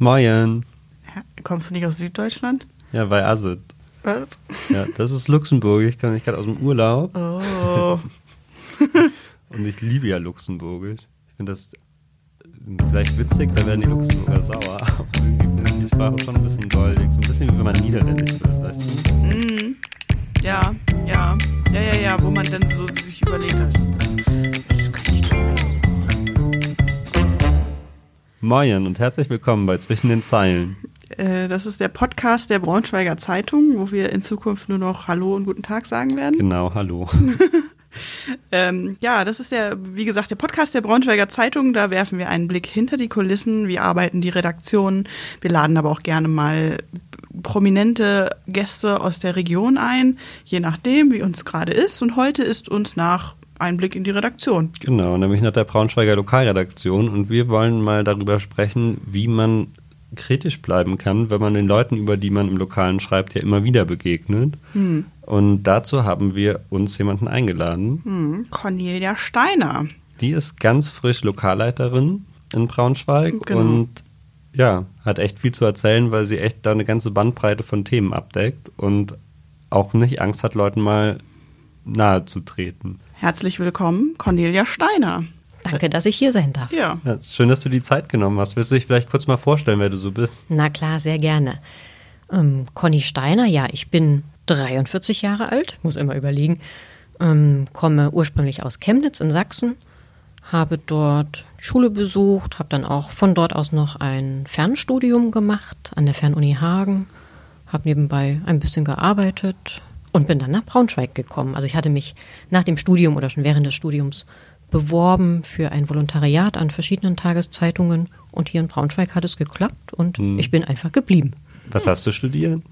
Moin. Kommst du nicht aus Süddeutschland? Ja, bei Asit. Was? Ja, das ist Luxemburg. Ich komme gerade aus dem Urlaub. Oh. Und ich liebe ja Luxemburgisch. Ich finde das vielleicht witzig, da werden die Luxemburger sauer. Aber irgendwie ich die Sprache schon ein bisschen goldig. So ein bisschen wie wenn man Niederländisch wird, weißt du? Mm. Ja, ja. Ja, ja, ja, wo man dann so sich überlegt hat. Moin und herzlich willkommen bei Zwischen den Zeilen. Äh, Das ist der Podcast der Braunschweiger Zeitung, wo wir in Zukunft nur noch Hallo und Guten Tag sagen werden. Genau, hallo. Ähm, ja, das ist der, wie gesagt, der Podcast der Braunschweiger Zeitung. Da werfen wir einen Blick hinter die Kulissen. Wie arbeiten die Redaktionen? Wir laden aber auch gerne mal prominente Gäste aus der Region ein, je nachdem, wie uns gerade ist. Und heute ist uns nach Einblick in die Redaktion. Genau, nämlich nach der Braunschweiger Lokalredaktion. Und wir wollen mal darüber sprechen, wie man kritisch bleiben kann, wenn man den Leuten, über die man im Lokalen schreibt, ja immer wieder begegnet. Hm. Und dazu haben wir uns jemanden eingeladen. Hm, Cornelia Steiner. Die ist ganz frisch Lokalleiterin in Braunschweig Genau. und ja, hat echt viel zu erzählen, weil sie echt da eine ganze Bandbreite von Themen abdeckt und auch nicht Angst hat, Leuten mal nahe zu treten. Herzlich willkommen, Cornelia Steiner. Danke, dass ich hier sein darf. Ja. Ja, schön, dass du die Zeit genommen hast. Willst du dich vielleicht kurz mal vorstellen, wer du so bist? Na klar, sehr gerne. Ähm, Conny Steiner, ja, ich bin 43 Jahre alt, muss immer überlegen, ähm, komme ursprünglich aus Chemnitz in Sachsen, habe dort Schule besucht, habe dann auch von dort aus noch ein Fernstudium gemacht an der Fernuni Hagen, habe nebenbei ein bisschen gearbeitet und bin dann nach Braunschweig gekommen. Also ich hatte mich nach dem Studium oder schon während des Studiums beworben für ein Volontariat an verschiedenen Tageszeitungen und hier in Braunschweig hat es geklappt und ich bin einfach geblieben. Was hast du studiert?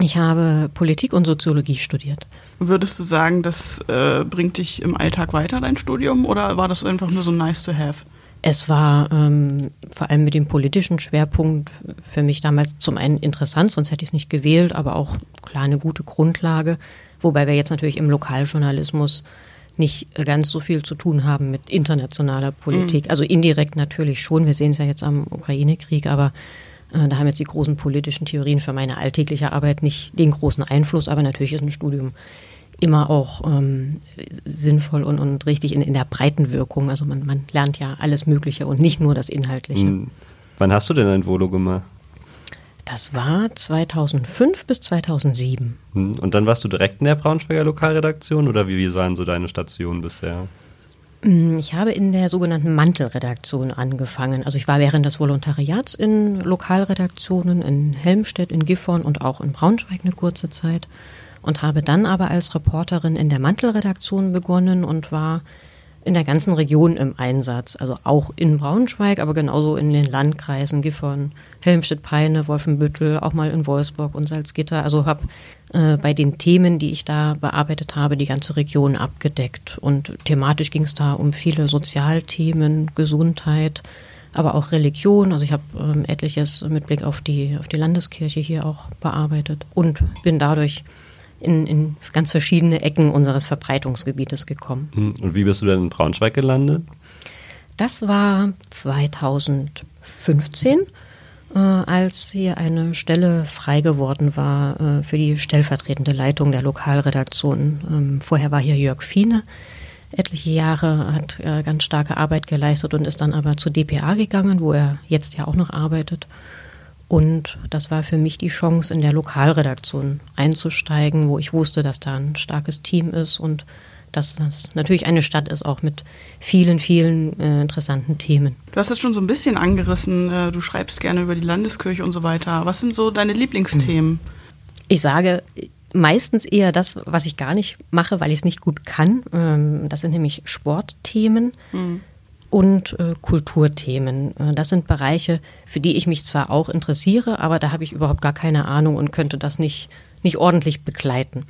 Ich habe Politik und Soziologie studiert. Würdest du sagen, das äh, bringt dich im Alltag weiter, dein Studium, oder war das einfach nur so nice to have? Es war ähm, vor allem mit dem politischen Schwerpunkt für mich damals zum einen interessant, sonst hätte ich es nicht gewählt, aber auch klar eine gute Grundlage, wobei wir jetzt natürlich im Lokaljournalismus nicht ganz so viel zu tun haben mit internationaler Politik. Also indirekt natürlich schon, wir sehen es ja jetzt am Ukraine-Krieg, aber äh, da haben jetzt die großen politischen Theorien für meine alltägliche Arbeit nicht den großen Einfluss, aber natürlich ist ein Studium immer auch ähm, sinnvoll und, und richtig in, in der breiten Wirkung. Also man, man lernt ja alles Mögliche und nicht nur das Inhaltliche. Hm. Wann hast du denn ein Volo gemacht? Das war 2005 bis 2007. Hm. Und dann warst du direkt in der Braunschweiger Lokalredaktion oder wie, wie waren so deine Stationen bisher? Mm, Ich habe in der sogenannten Mantelredaktion angefangen. Also ich war während des Volontariats in Lokalredaktionen in Helmstedt, in Gifhorn und auch in Braunschweig eine kurze Zeit und habe dann aber als Reporterin in der Mantelredaktion begonnen und war in der ganzen Region im Einsatz. Also auch in Braunschweig, aber genauso in den Landkreisen Gifhorn, Helmstedt, Peine, Wolfenbüttel, auch mal in Wolfsburg und Salzgitter. Also habe äh, bei den Themen, die ich da bearbeitet habe, die ganze Region abgedeckt. Und thematisch ging es da um viele Sozialthemen, Gesundheit, aber auch Religion. Also ich habe ähm, etliches mit Blick auf die, auf die Landeskirche hier auch bearbeitet und bin dadurch in, in ganz verschiedene Ecken unseres Verbreitungsgebietes gekommen. Hm. Und wie bist du denn in Braunschweig gelandet? Das war 2015, äh, als hier eine Stelle frei geworden war äh, für die stellvertretende Leitung der Lokalredaktion. Ähm, vorher war hier Jörg Fiene. Etliche Jahre hat äh, ganz starke Arbeit geleistet und ist dann aber zu DPA gegangen, wo er jetzt ja auch noch arbeitet. Und das war für mich die Chance, in der Lokalredaktion einzusteigen, wo ich wusste, dass da ein starkes Team ist und dass das natürlich eine Stadt ist, auch mit vielen, vielen äh, interessanten Themen. Du hast es schon so ein bisschen angerissen. äh, Du schreibst gerne über die Landeskirche und so weiter. Was sind so deine Lieblingsthemen? Ich sage meistens eher das, was ich gar nicht mache, weil ich es nicht gut kann. Ähm, Das sind nämlich Sportthemen und äh, Kulturthemen. Äh, Das sind Bereiche, für die ich mich zwar auch interessiere, aber da habe ich überhaupt gar keine Ahnung und könnte das nicht, nicht ordentlich begleiten.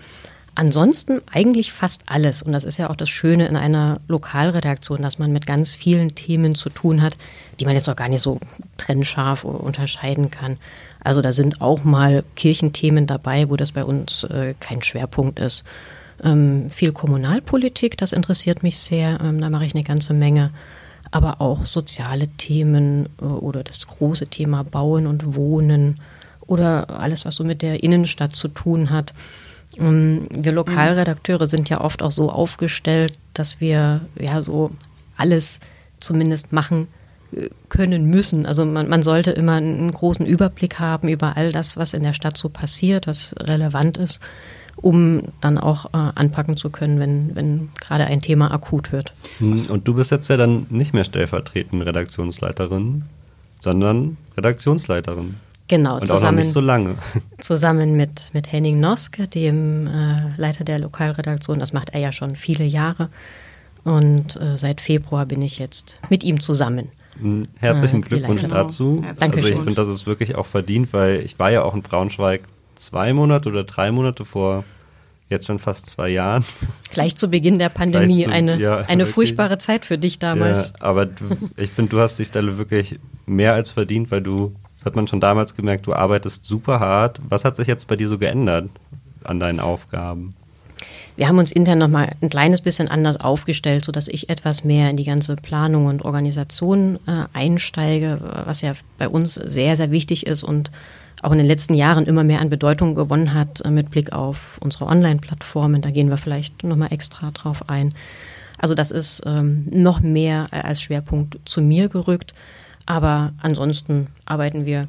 Ansonsten eigentlich fast alles. Und das ist ja auch das Schöne in einer Lokalredaktion, dass man mit ganz vielen Themen zu tun hat, die man jetzt auch gar nicht so trennscharf unterscheiden kann. Also da sind auch mal Kirchenthemen dabei, wo das bei uns äh, kein Schwerpunkt ist. Ähm, viel Kommunalpolitik, das interessiert mich sehr. Ähm, da mache ich eine ganze Menge. Aber auch soziale Themen äh, oder das große Thema Bauen und Wohnen oder alles, was so mit der Innenstadt zu tun hat. Ähm, wir Lokalredakteure sind ja oft auch so aufgestellt, dass wir ja so alles zumindest machen äh, können müssen. Also man, man sollte immer einen großen Überblick haben über all das, was in der Stadt so passiert, was relevant ist um dann auch äh, anpacken zu können, wenn, wenn gerade ein Thema akut wird. Hm, und du bist jetzt ja dann nicht mehr stellvertretende Redaktionsleiterin, sondern Redaktionsleiterin. Genau, und zusammen, auch noch nicht so lange. Zusammen mit, mit Henning Noske, dem äh, Leiter der Lokalredaktion, das macht er ja schon viele Jahre. Und äh, seit Februar bin ich jetzt mit ihm zusammen. Hm, herzlichen äh, Glückwunsch dazu. Danke also ich finde, das ist wirklich auch verdient, weil ich war ja auch in Braunschweig zwei Monate oder drei Monate vor jetzt schon fast zwei Jahren. Gleich zu Beginn der Pandemie, zu, eine, ja, eine furchtbare Zeit für dich damals. Ja, aber du, ich finde, du hast die Stelle wirklich mehr als verdient, weil du, das hat man schon damals gemerkt, du arbeitest super hart. Was hat sich jetzt bei dir so geändert an deinen Aufgaben? Wir haben uns intern nochmal ein kleines bisschen anders aufgestellt, sodass ich etwas mehr in die ganze Planung und Organisation äh, einsteige, was ja bei uns sehr, sehr wichtig ist und auch in den letzten Jahren immer mehr an Bedeutung gewonnen hat äh, mit Blick auf unsere Online-Plattformen. Da gehen wir vielleicht nochmal extra drauf ein. Also das ist ähm, noch mehr als Schwerpunkt zu mir gerückt. Aber ansonsten arbeiten wir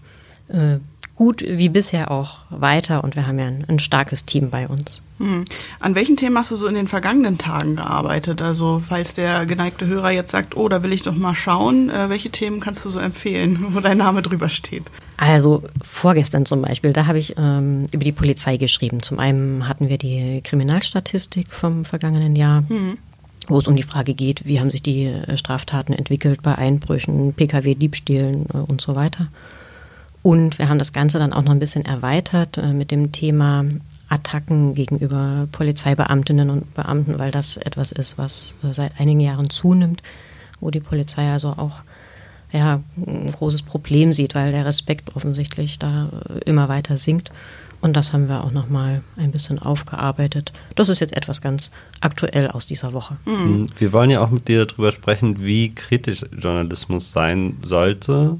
äh, gut wie bisher auch weiter und wir haben ja ein, ein starkes Team bei uns. Hm. An welchen Themen hast du so in den vergangenen Tagen gearbeitet? Also falls der geneigte Hörer jetzt sagt, oh, da will ich doch mal schauen, äh, welche Themen kannst du so empfehlen, wo dein Name drüber steht? Also vorgestern zum Beispiel, da habe ich ähm, über die Polizei geschrieben. Zum einen hatten wir die Kriminalstatistik vom vergangenen Jahr. Hm wo es um die Frage geht, wie haben sich die äh, Straftaten entwickelt bei Einbrüchen, Pkw-Diebstählen äh, und so weiter. Und wir haben das Ganze dann auch noch ein bisschen erweitert äh, mit dem Thema Attacken gegenüber Polizeibeamtinnen und Beamten, weil das etwas ist, was seit einigen Jahren zunimmt, wo die Polizei also auch ja, ein großes Problem sieht, weil der Respekt offensichtlich da äh, immer weiter sinkt. Und das haben wir auch nochmal ein bisschen aufgearbeitet. Das ist jetzt etwas ganz aktuell aus dieser Woche. Mhm. Wir wollen ja auch mit dir darüber sprechen, wie kritisch Journalismus sein sollte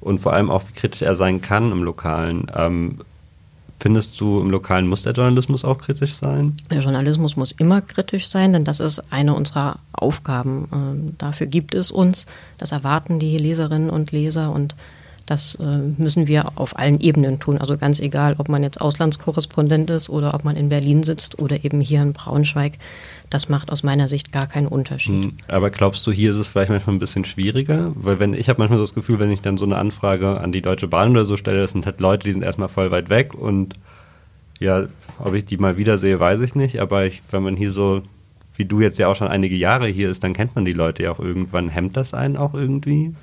und vor allem auch, wie kritisch er sein kann im Lokalen. Ähm, findest du, im Lokalen muss der Journalismus auch kritisch sein? Der Journalismus muss immer kritisch sein, denn das ist eine unserer Aufgaben. Ähm, dafür gibt es uns. Das erwarten die Leserinnen und Leser und das äh, müssen wir auf allen Ebenen tun. Also ganz egal, ob man jetzt Auslandskorrespondent ist oder ob man in Berlin sitzt oder eben hier in Braunschweig. Das macht aus meiner Sicht gar keinen Unterschied. Hm, aber glaubst du, hier ist es vielleicht manchmal ein bisschen schwieriger? Weil wenn ich habe manchmal so das Gefühl, wenn ich dann so eine Anfrage an die Deutsche Bahn oder so stelle, das sind halt Leute, die sind erstmal voll weit weg und ja, ob ich die mal wiedersehe, weiß ich nicht. Aber ich, wenn man hier so, wie du jetzt ja auch schon einige Jahre hier ist, dann kennt man die Leute ja auch irgendwann. Hemmt das einen auch irgendwie?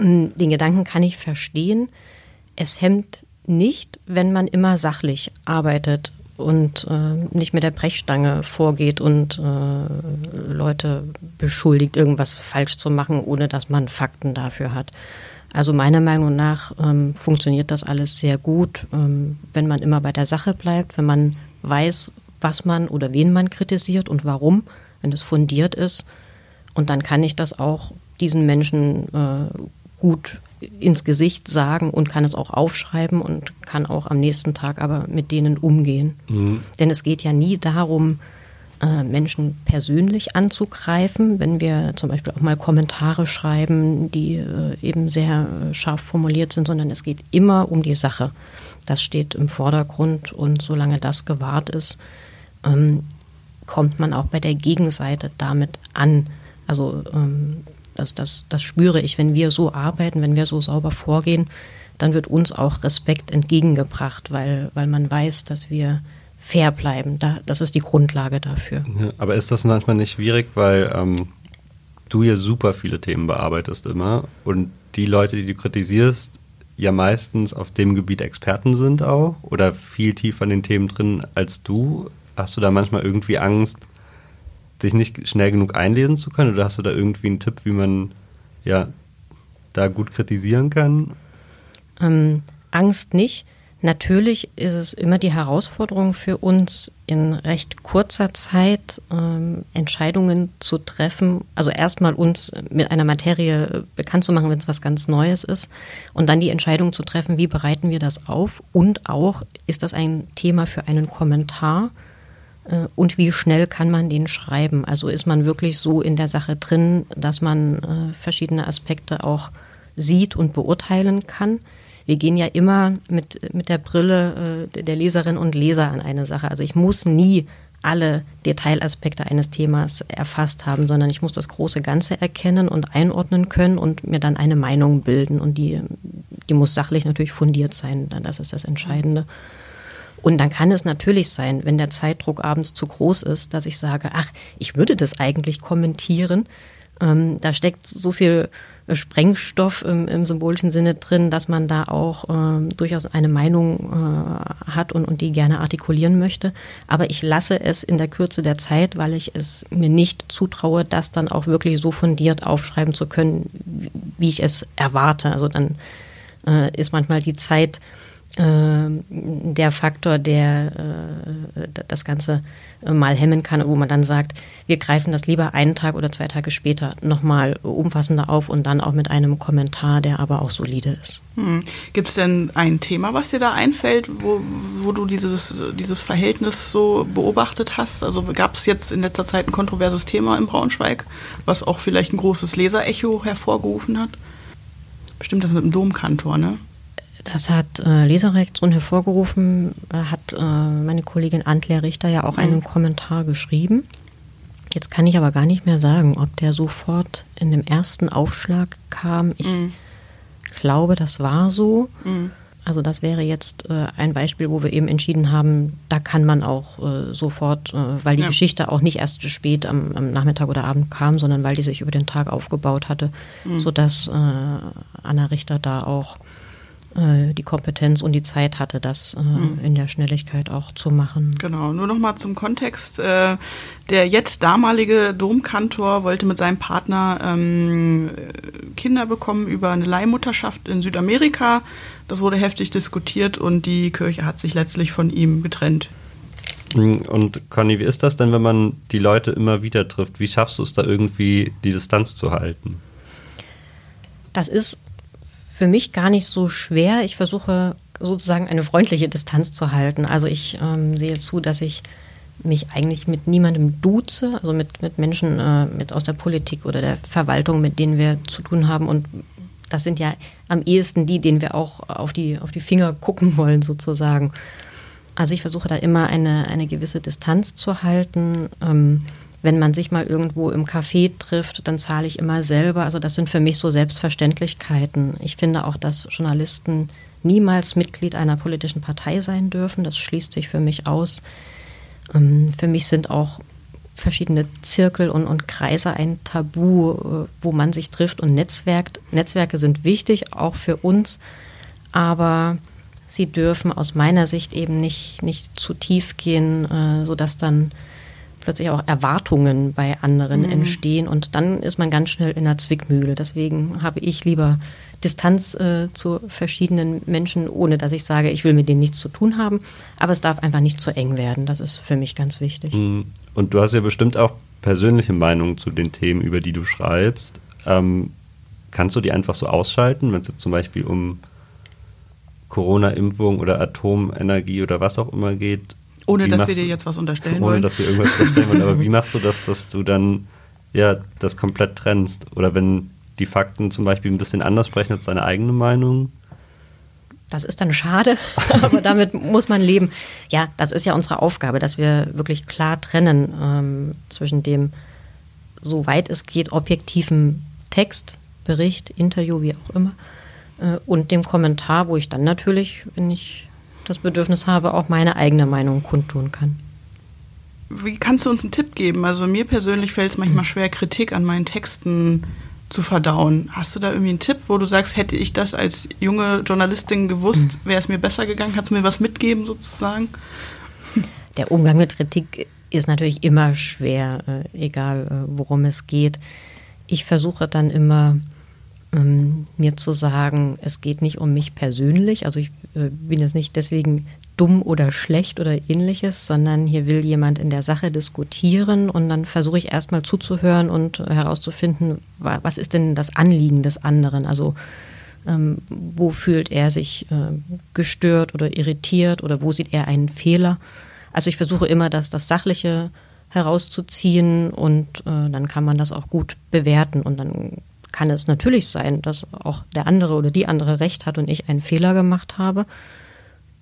Ähm, den Gedanken kann ich verstehen. Es hemmt nicht, wenn man immer sachlich arbeitet und äh, nicht mit der Brechstange vorgeht und äh, Leute beschuldigt, irgendwas falsch zu machen, ohne dass man Fakten dafür hat. Also meiner Meinung nach ähm, funktioniert das alles sehr gut, ähm, wenn man immer bei der Sache bleibt, wenn man weiß, was man oder wen man kritisiert und warum, wenn es fundiert ist. Und dann kann ich das auch diesen Menschen äh, gut ins Gesicht sagen und kann es auch aufschreiben und kann auch am nächsten Tag aber mit denen umgehen. Mhm. Denn es geht ja nie darum, äh, Menschen persönlich anzugreifen, wenn wir zum Beispiel auch mal Kommentare schreiben, die äh, eben sehr scharf formuliert sind, sondern es geht immer um die Sache. Das steht im Vordergrund und solange das gewahrt ist, ähm, kommt man auch bei der Gegenseite damit an. Also ähm, das, das, das spüre ich. Wenn wir so arbeiten, wenn wir so sauber vorgehen, dann wird uns auch Respekt entgegengebracht, weil, weil man weiß, dass wir fair bleiben. Da, das ist die Grundlage dafür. Ja, aber ist das manchmal nicht schwierig, weil ähm, du ja super viele Themen bearbeitest immer und die Leute, die du kritisierst, ja meistens auf dem Gebiet Experten sind auch oder viel tiefer in den Themen drin als du. Hast du da manchmal irgendwie Angst, sich nicht schnell genug einlesen zu können? Oder hast du da irgendwie einen Tipp, wie man ja da gut kritisieren kann? Ähm, Angst nicht. Natürlich ist es immer die Herausforderung für uns, in recht kurzer Zeit ähm, Entscheidungen zu treffen. Also erstmal uns mit einer Materie bekannt zu machen, wenn es was ganz Neues ist. Und dann die Entscheidung zu treffen, wie bereiten wir das auf? Und auch, ist das ein Thema für einen Kommentar? Äh, und wie schnell kann man den schreiben? Also ist man wirklich so in der Sache drin, dass man äh, verschiedene Aspekte auch sieht und beurteilen kann? wir gehen ja immer mit, mit der Brille äh, der Leserinnen und Leser an eine Sache. Also ich muss nie alle Detailaspekte eines Themas erfasst haben, sondern ich muss das große Ganze erkennen und einordnen können und mir dann eine Meinung bilden. Und die, die muss sachlich natürlich fundiert sein. Das ist das Entscheidende. Und dann kann es natürlich sein, wenn der Zeitdruck abends zu groß ist, dass ich sage, ach, ich würde das eigentlich kommentieren. Ähm, da steckt so viel Sprengstoff im, im, symbolischen Sinne drin, dass man da auch äh, durchaus eine Meinung äh, hat und, und die gerne artikulieren möchte. Aber ich lasse es in der Kürze der Zeit, weil ich es mir nicht zutraue, das dann auch wirklich so fundiert aufschreiben zu können, wie ich es erwarte. Also dann äh, ist manchmal die Zeit äh, der Faktor, der äh, das Ganze äh, mal hemmen kann, wo man dann sagt, wir greifen das lieber einen Tag oder zwei Tage später nochmal umfassender auf und dann auch mit einem Kommentar, der aber auch solide ist. Hm. Gibt es denn ein Thema, was dir da einfällt, wo, wo du dieses, dieses Verhältnis so beobachtet hast? Also gab es jetzt in letzter Zeit ein kontroverses Thema in Braunschweig, was auch vielleicht ein großes Leserecho hervorgerufen hat? Bestimmt das mit dem Domkantor, ne? Das hat äh, Leserreaktion hervorgerufen, hat äh, meine Kollegin Antler Richter ja auch mhm. einen Kommentar geschrieben. Jetzt kann ich aber gar nicht mehr sagen, ob der sofort in dem ersten Aufschlag kam. Ich mhm. glaube, das war so. Mhm. Also das wäre jetzt äh, ein Beispiel, wo wir eben entschieden haben, da kann man auch äh, sofort, äh, weil die ja. Geschichte auch nicht erst spät am, am, Nachmittag oder Abend kam, sondern weil die sich über den Tag aufgebaut hatte, mhm. sodass äh, Anna Richter da auch die Kompetenz und die Zeit hatte, das äh, mhm. in der Schnelligkeit auch zu machen. Genau, nur noch mal zum Kontext. Äh, der jetzt damalige Domkantor wollte mit seinem Partner ähm, Kinder bekommen über eine Leihmutterschaft in Südamerika. Das wurde heftig diskutiert und die Kirche hat sich letztlich von ihm getrennt. Hm, und Conny, wie ist das denn, wenn man die Leute immer wieder trifft? Wie schaffst du es da irgendwie, die Distanz zu halten? Das ist für mich gar nicht so schwer. Ich versuche sozusagen eine freundliche Distanz zu halten. Also ich ähm, sehe zu, dass ich mich eigentlich mit niemandem duze, also mit, mit Menschen äh, mit aus der Politik oder der Verwaltung, mit denen wir zu tun haben. Und das sind ja am ehesten die, denen wir auch auf die, auf die Finger gucken wollen, sozusagen. Also ich versuche da immer eine, eine gewisse Distanz zu halten. Ähm, wenn man sich mal irgendwo im Café trifft, dann zahle ich immer selber. Also das sind für mich so Selbstverständlichkeiten. Ich finde auch, dass Journalisten niemals Mitglied einer politischen Partei sein dürfen. Das schließt sich für mich aus. Ähm, für mich sind auch verschiedene Zirkel und, und Kreise ein Tabu, äh, wo man sich trifft und netzwerkt. Netzwerke sind wichtig, auch für uns, aber sie dürfen aus meiner Sicht eben nicht, nicht zu tief gehen, äh, sodass dann plötzlich auch Erwartungen bei anderen mhm. entstehen und dann ist man ganz schnell in einer Zwickmühle. Deswegen habe ich lieber Distanz äh, zu verschiedenen Menschen, ohne dass ich sage, ich will mit denen nichts zu tun haben. Aber es darf einfach nicht zu eng werden. Das ist für mich ganz wichtig. Mhm. Und du hast ja bestimmt auch persönliche Meinungen zu den Themen, über die du schreibst. Ähm, kannst du die einfach so ausschalten, wenn es jetzt zum Beispiel um Corona-Impfung oder Atomenergie oder was auch immer geht? Ohne dass wir dir jetzt was unterstellen ohne, wollen. Ohne dass wir irgendwas unterstellen wollen. Aber wie machst du das, dass du dann ja das komplett trennst? Oder wenn die Fakten zum Beispiel ein bisschen anders sprechen als deine eigene Meinung? Das ist dann schade, aber damit muss man leben. Ja, das ist ja unsere Aufgabe, dass wir wirklich klar trennen ähm, zwischen dem, soweit es geht, objektiven Text, Bericht, Interview, wie auch immer, äh, und dem Kommentar, wo ich dann natürlich, wenn ich das Bedürfnis habe, auch meine eigene Meinung kundtun kann. Wie kannst du uns einen Tipp geben? Also mir persönlich fällt es manchmal schwer, Kritik an meinen Texten zu verdauen. Hast du da irgendwie einen Tipp, wo du sagst, hätte ich das als junge Journalistin gewusst, mhm. wäre es mir besser gegangen? Kannst du mir was mitgeben sozusagen? Der Umgang mit Kritik ist natürlich immer schwer, äh, egal äh, worum es geht. Ich versuche dann immer ähm, mir zu sagen, es geht nicht um mich persönlich, also ich äh, bin jetzt nicht deswegen dumm oder schlecht oder ähnliches, sondern hier will jemand in der Sache diskutieren und dann versuche ich erstmal zuzuhören und herauszufinden, was ist denn das Anliegen des anderen? Also ähm, wo fühlt er sich äh, gestört oder irritiert oder wo sieht er einen Fehler? Also ich versuche immer, das, das Sachliche herauszuziehen und äh, dann kann man das auch gut bewerten und dann kann es natürlich sein, dass auch der andere oder die andere recht hat und ich einen Fehler gemacht habe.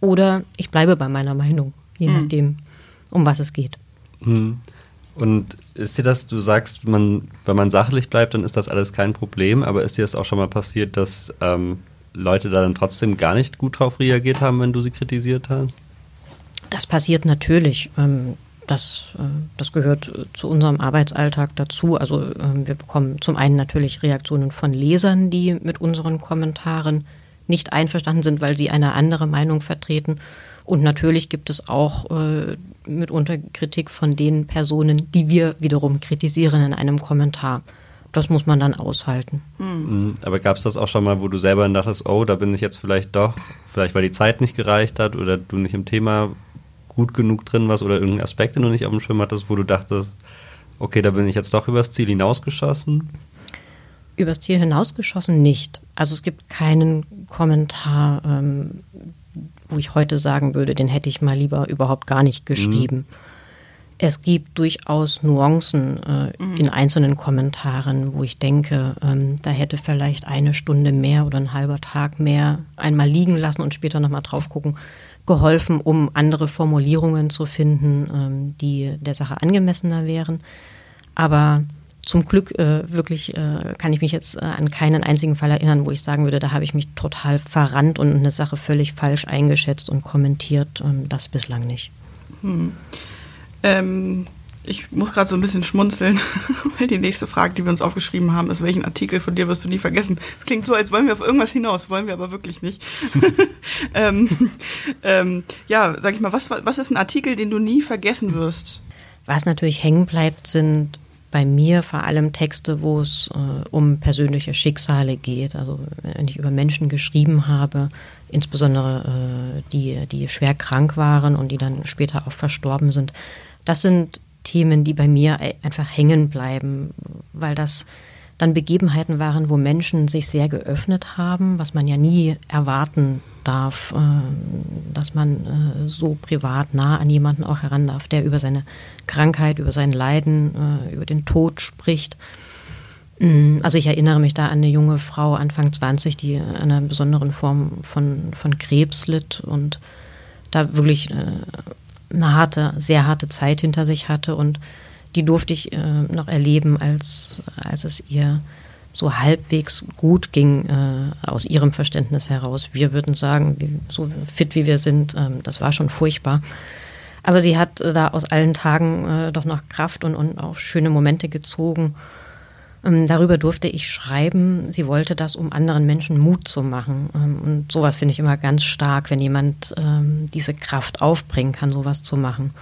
Oder ich bleibe bei meiner Meinung, je mhm. nachdem, um was es geht. Mhm. Und ist dir das, du sagst, man, wenn man sachlich bleibt, dann ist das alles kein Problem, aber ist dir das auch schon mal passiert, dass ähm, Leute da dann trotzdem gar nicht gut drauf reagiert haben, wenn du sie kritisiert hast? Das passiert natürlich. Ähm, das, äh, das gehört zu unserem Arbeitsalltag dazu. Also ähm, wir bekommen zum einen natürlich Reaktionen von Lesern, die mit unseren Kommentaren nicht einverstanden sind, weil sie eine andere Meinung vertreten. Und natürlich gibt es auch äh, mitunter Kritik von den Personen, die wir wiederum kritisieren in einem Kommentar. Das muss man dann aushalten. Mhm. Aber gab es das auch schon mal, wo du selber dachtest, oh, da bin ich jetzt vielleicht doch, vielleicht weil die Zeit nicht gereicht hat oder du nicht im Thema gut genug drin warst oder irgendeinen Aspekt, den du nicht auf dem Schirm hattest, wo du dachtest, okay, da bin ich jetzt doch übers Ziel hinausgeschossen? Übers Ziel hinausgeschossen nicht. Also es gibt keinen Kommentar, ähm, wo ich heute sagen würde, den hätte ich mal lieber überhaupt gar nicht geschrieben. Mhm. Es gibt durchaus Nuancen äh, mhm. in einzelnen Kommentaren, wo ich denke, ähm, da hätte vielleicht eine Stunde mehr oder ein halber Tag mehr einmal liegen lassen und später nochmal drauf gucken, geholfen, um andere Formulierungen zu finden, ähm, die der Sache angemessener wären. Aber zum Glück äh, wirklich äh, kann ich mich jetzt äh, an keinen einzigen Fall erinnern, wo ich sagen würde, da habe ich mich total verrannt und eine Sache völlig falsch eingeschätzt und kommentiert. Ähm, das bislang nicht. Hm. Ähm, ich muss gerade so ein bisschen schmunzeln, weil die nächste Frage, die wir uns aufgeschrieben haben, ist, welchen Artikel von dir wirst du nie vergessen? Das klingt so, als wollen wir auf irgendwas hinaus, wollen wir aber wirklich nicht. ähm, ähm, ja, sag ich mal, was, was ist ein Artikel, den du nie vergessen wirst? Was natürlich hängen bleibt, sind bei mir vor allem Texte, wo es äh, um persönliche Schicksale geht. Also wenn ich über Menschen geschrieben habe, insbesondere äh, die, die schwer krank waren und die dann später auch verstorben sind. Das sind Themen, die bei mir einfach hängen bleiben, weil das dann Begebenheiten waren, wo Menschen sich sehr geöffnet haben, was man ja nie erwarten darf, äh, dass man äh, so privat nah an jemanden auch heran darf, der über seine Krankheit, über sein Leiden, äh, über den Tod spricht. Mm, also ich erinnere mich da an eine junge Frau, Anfang 20, die an einer besonderen Form von, von Krebs litt und da wirklich eine harte, sehr harte Zeit hinter sich hatte und die durfte ich noch erleben, als, als es ihr so halbwegs gut ging äh, aus ihrem Verständnis heraus. Wir würden sagen, wie, so fit wie wir sind, ähm, das war schon furchtbar. Aber sie hat äh, da aus allen Tagen äh, doch noch Kraft und, und auch schöne Momente gezogen. Ähm, darüber durfte ich schreiben. Sie wollte das, um anderen Menschen Mut zu machen. Ähm, und sowas finde ich immer ganz stark, wenn jemand ähm, diese Kraft aufbringen kann, sowas zu machen.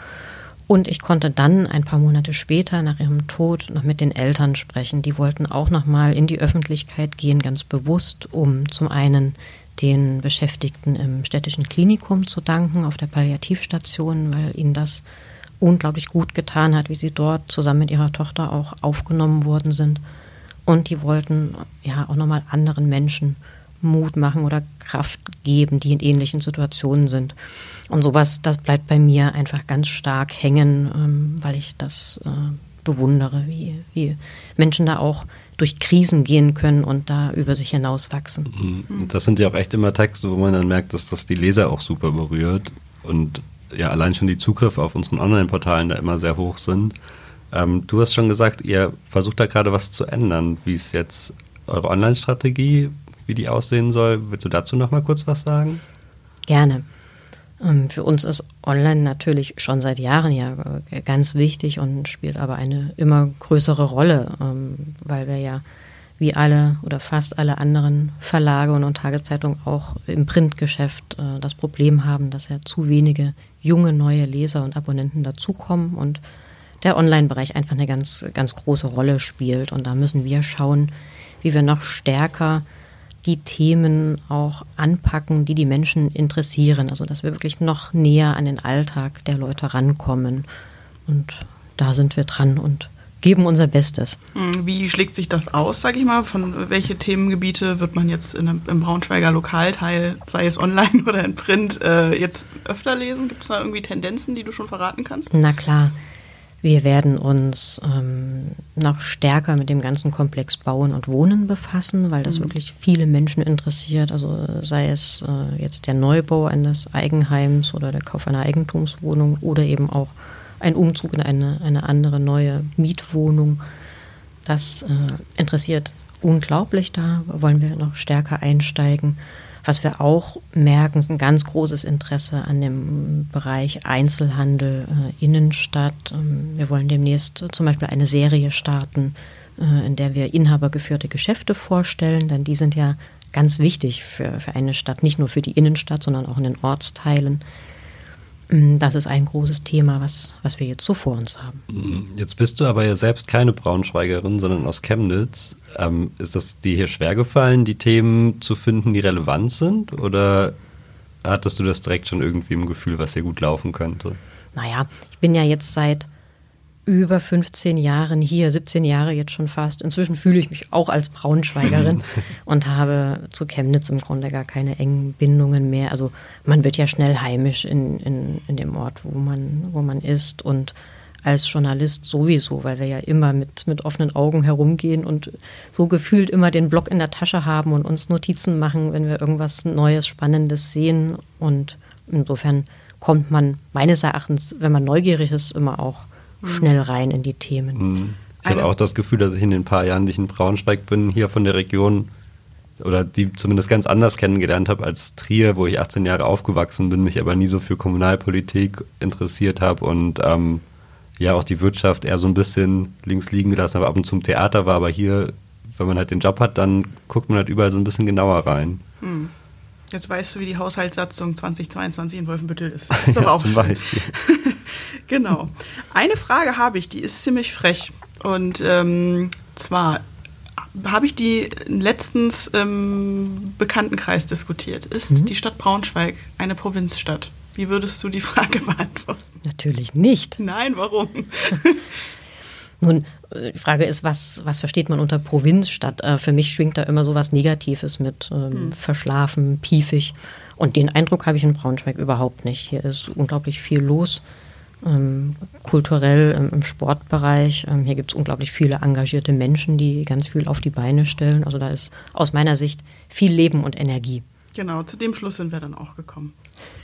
Und ich konnte dann ein paar Monate später nach ihrem Tod noch mit den Eltern sprechen. Die wollten auch noch mal in die Öffentlichkeit gehen, ganz bewusst, um zum einen den Beschäftigten im städtischen Klinikum zu danken auf der Palliativstation, weil ihnen das unglaublich gut getan hat, wie sie dort zusammen mit ihrer Tochter auch aufgenommen worden sind. Und die wollten ja auch nochmal anderen Menschen Mut machen oder Kraft geben, die in ähnlichen Situationen sind. Und sowas, das bleibt bei mir einfach ganz stark hängen, ähm, weil ich das äh, bewundere, wie, wie Menschen da auch durch Krisen gehen können und da über sich hinauswachsen. Mhm. Das sind ja auch echt immer Texte, wo man dann merkt, dass das die Leser auch super berührt und ja allein schon die Zugriffe auf unseren Online-Portalen da immer sehr hoch sind. Ähm, du hast schon gesagt, ihr versucht da gerade was zu ändern. Wie ist jetzt eure Online-Strategie, wie die aussehen soll? Willst du dazu noch mal kurz was sagen? Gerne. Ähm, für uns ist Online natürlich schon seit Jahren ja ganz wichtig und spielt aber eine immer größere Rolle, ähm, weil wir ja wie alle oder fast alle anderen Verlage und Tageszeitungen auch im Printgeschäft äh, das Problem haben, dass ja zu wenige junge neue Leser und Abonnenten dazukommen und der Online-Bereich einfach eine ganz, ganz große Rolle spielt. Und da müssen wir schauen, wie wir noch stärker die Themen auch anpacken, die die Menschen interessieren. Also dass wir wirklich noch näher an den Alltag der Leute rankommen. Und da sind wir dran und geben unser Bestes. Hm, wie schlägt sich das aus, sage ich mal? Von welche Themengebiete wird man jetzt in, im Braunschweiger Lokalteil, sei es online oder in Print, äh, jetzt öfter lesen? Gibt es da irgendwie Tendenzen, die du schon verraten kannst? Na klar. Wir werden uns ähm, noch stärker mit dem ganzen Komplex Bauen und Wohnen befassen, weil das mhm. wirklich viele Menschen interessiert. Also sei es äh, jetzt der Neubau eines Eigenheims oder der Kauf einer Eigentumswohnung oder eben auch ein Umzug in eine, eine andere neue Mietwohnung. Das äh, interessiert unglaublich. Da wollen wir noch stärker einsteigen. Was wir auch merken, ist ein ganz großes Interesse an dem Bereich Einzelhandel, äh, Innenstadt. Ähm, wir wollen demnächst zum Beispiel eine Serie starten, äh, in der wir inhabergeführte Geschäfte vorstellen, denn die sind ja ganz wichtig für, für eine Stadt, nicht nur für die Innenstadt, sondern auch in den Ortsteilen. Mm, das ist ein großes Thema, was, was wir jetzt so vor uns haben. Mm, jetzt bist du aber ja selbst keine Braunschweigerin, sondern aus Chemnitz. Ähm, ist das dir hier schwer gefallen, die Themen zu finden, die relevant sind? Oder hattest du das direkt schon irgendwie im Gefühl, was hier gut laufen könnte? Naja, ich bin ja jetzt seit über 15 Jahren hier, 17 Jahre jetzt schon fast. Inzwischen fühle ich mich auch als Braunschweigerin und habe zu Chemnitz im Grunde gar keine engen Bindungen mehr. Also man wird ja schnell heimisch in, in, in dem Ort, wo man, wo man ist und als Journalist sowieso, weil wir ja immer mit, mit offenen Augen herumgehen und so gefühlt immer den Block in der Tasche haben und uns Notizen machen, wenn wir irgendwas Neues, Spannendes sehen. Und insofern kommt man meines Erachtens, wenn man neugierig ist, immer auch schnell rein in die Themen. Mhm. Ich habe auch das Gefühl, dass ich in den paar Jahren, die ich in Braunschweig bin, hier von der Region oder die zumindest ganz anders kennengelernt habe als Trier, wo ich 18 Jahre aufgewachsen bin, mich aber nie so für Kommunalpolitik interessiert habe und ähm, ja auch die Wirtschaft eher so ein bisschen links liegen gelassen habe, ab und zum Theater war, aber hier, wenn man halt den Job hat, dann guckt man halt überall so ein bisschen genauer rein. Hm. Jetzt weißt du, wie die Haushaltssatzung 2022 in Wolfenbüttel ist. Das ist doch auch Zum Beispiel. genau. Eine Frage habe ich, die ist ziemlich frech. Und ähm, zwar habe ich die letztens im Bekanntenkreis diskutiert. Ist mhm. die Stadt Braunschweig eine Provinzstadt? Wie würdest du die Frage beantworten? Natürlich nicht. Nein, warum? Nun, äh, die Frage ist, was, was versteht man unter Provinzstadt? Äh, für mich schwingt da immer so was Negatives mit, ähm, hm. verschlafen, piefig. Und den Eindruck habe ich in Braunschweig überhaupt nicht. Hier ist unglaublich viel los, ähm, kulturell im, im Sportbereich. Ähm, hier gibt es unglaublich viele engagierte Menschen, die ganz viel auf die Beine stellen. Also da ist aus meiner Sicht viel Leben und Energie. Genau, zu dem Schluss sind wir dann auch gekommen.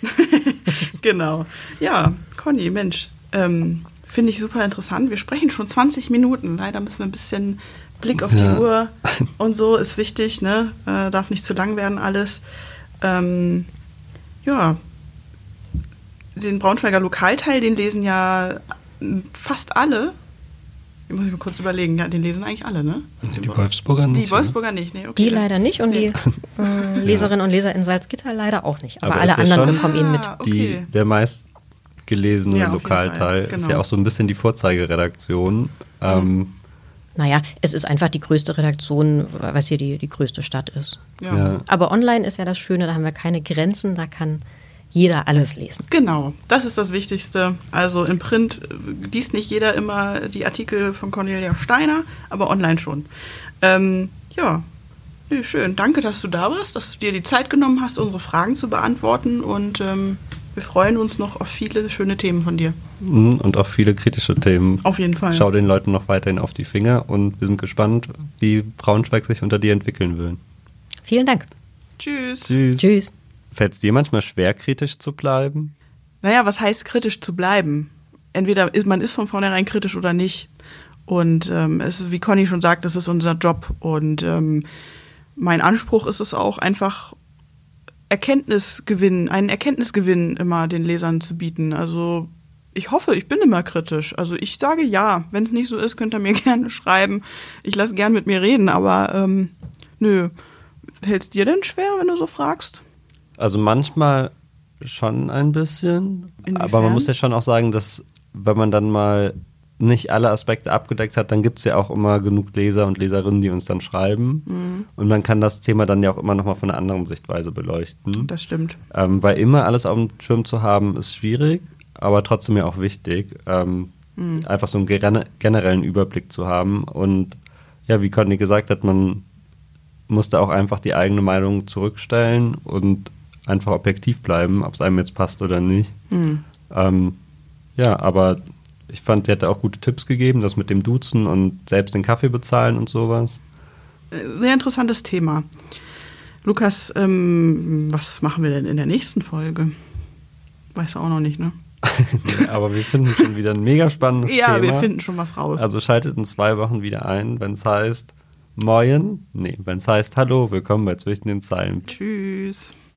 genau. Ja, Conny, Mensch, ähm, finde ich super interessant. Wir sprechen schon 20 Minuten. Leider müssen wir ein bisschen Blick auf ja. die Uhr und so ist wichtig, ne? Äh, darf nicht zu lang werden alles. Ähm, ja, den Braunschweiger Lokalteil, den lesen ja fast alle. Ich muss ich mal kurz überlegen, ja, den lesen eigentlich alle, ne? Die Wolfsburger nicht. Die Wolfsburger ne? nicht, ne? Okay, die leider nicht und nee. die äh, Leserinnen und Leser in Salzgitter leider auch nicht. Aber, Aber alle anderen bekommen ihn mit. Ah, okay. Die, der meistgelesene ja, Lokalteil genau. ist ja genau. auch so ein bisschen die Vorzeigeredaktion. Ähm, naja, es ist einfach die größte Redaktion, was hier die, die größte Stadt ist. Ja. Ja. Aber online ist ja das Schöne, da haben wir keine Grenzen, da kann jeder alles lesen. Genau, das ist das Wichtigste. Also im Print liest nicht jeder immer die Artikel von Cornelia Steiner, aber online schon. Ähm, ja, nee, schön. Danke, dass du da warst, dass du dir die Zeit genommen hast, unsere Fragen zu beantworten und ähm, wir freuen uns noch auf viele schöne Themen von dir. Mhm, und auch viele kritische Themen. Auf jeden Fall. Schau den Leuten noch weiterhin auf die Finger und wir sind gespannt, wie Braunschweig sich unter dir entwickeln will. Vielen Dank. Tschüss. Tschüss. Tschüss. Fällt es dir manchmal schwer, kritisch zu bleiben? Naja, was heißt kritisch zu bleiben? Entweder ist man ist von vornherein kritisch oder nicht. Und ähm, es ist, wie Conny schon sagt, das ist unser Job. Und ähm, mein Anspruch ist es auch, einfach Erkenntnisgewinn, einen Erkenntnisgewinn immer den Lesern zu bieten. Also ich hoffe, ich bin immer kritisch. Also ich sage ja. Wenn es nicht so ist, könnt ihr mir gerne schreiben. Ich lasse gern mit mir reden, aber ähm, nö. Es dir denn schwer, wenn du so fragst? Also manchmal schon ein bisschen, Inwiefern? aber man muss ja schon auch sagen, dass wenn man dann mal nicht alle Aspekte abgedeckt hat, dann gibt es ja auch immer genug Leser und Leserinnen, die uns dann schreiben. Mhm. Und man kann das Thema dann ja auch immer nochmal von einer anderen Sichtweise beleuchten. Das stimmt. Ähm, weil immer alles auf dem Schirm zu haben, ist schwierig, aber trotzdem ja auch wichtig, ähm, einfach so einen gene- generellen Überblick zu haben. Und ja, wie Conny gesagt hat, man musste auch einfach die eigene Meinung zurückstellen und einfach objektiv bleiben, ob es einem jetzt passt oder nicht. Mhm. Ähm, ja, aber ich fand, sie hatte auch gute Tipps gegeben, das mit dem Duzen und selbst den Kaffee bezahlen und sowas. Äh, Sehr interessantes Thema. Lukas, ähm, was machen wir denn in der nächsten Folge? Weißt du auch noch nicht, ne? Nee, aber wir finden schon wieder ein mega spannendes Ja, Thema. wir finden schon was raus. Also schaltet in zwei Wochen wieder ein, wenn es heißt Moin, nee, wenn es heißt Hallo, willkommen bei Zwischen den Zeilen. Tschüss.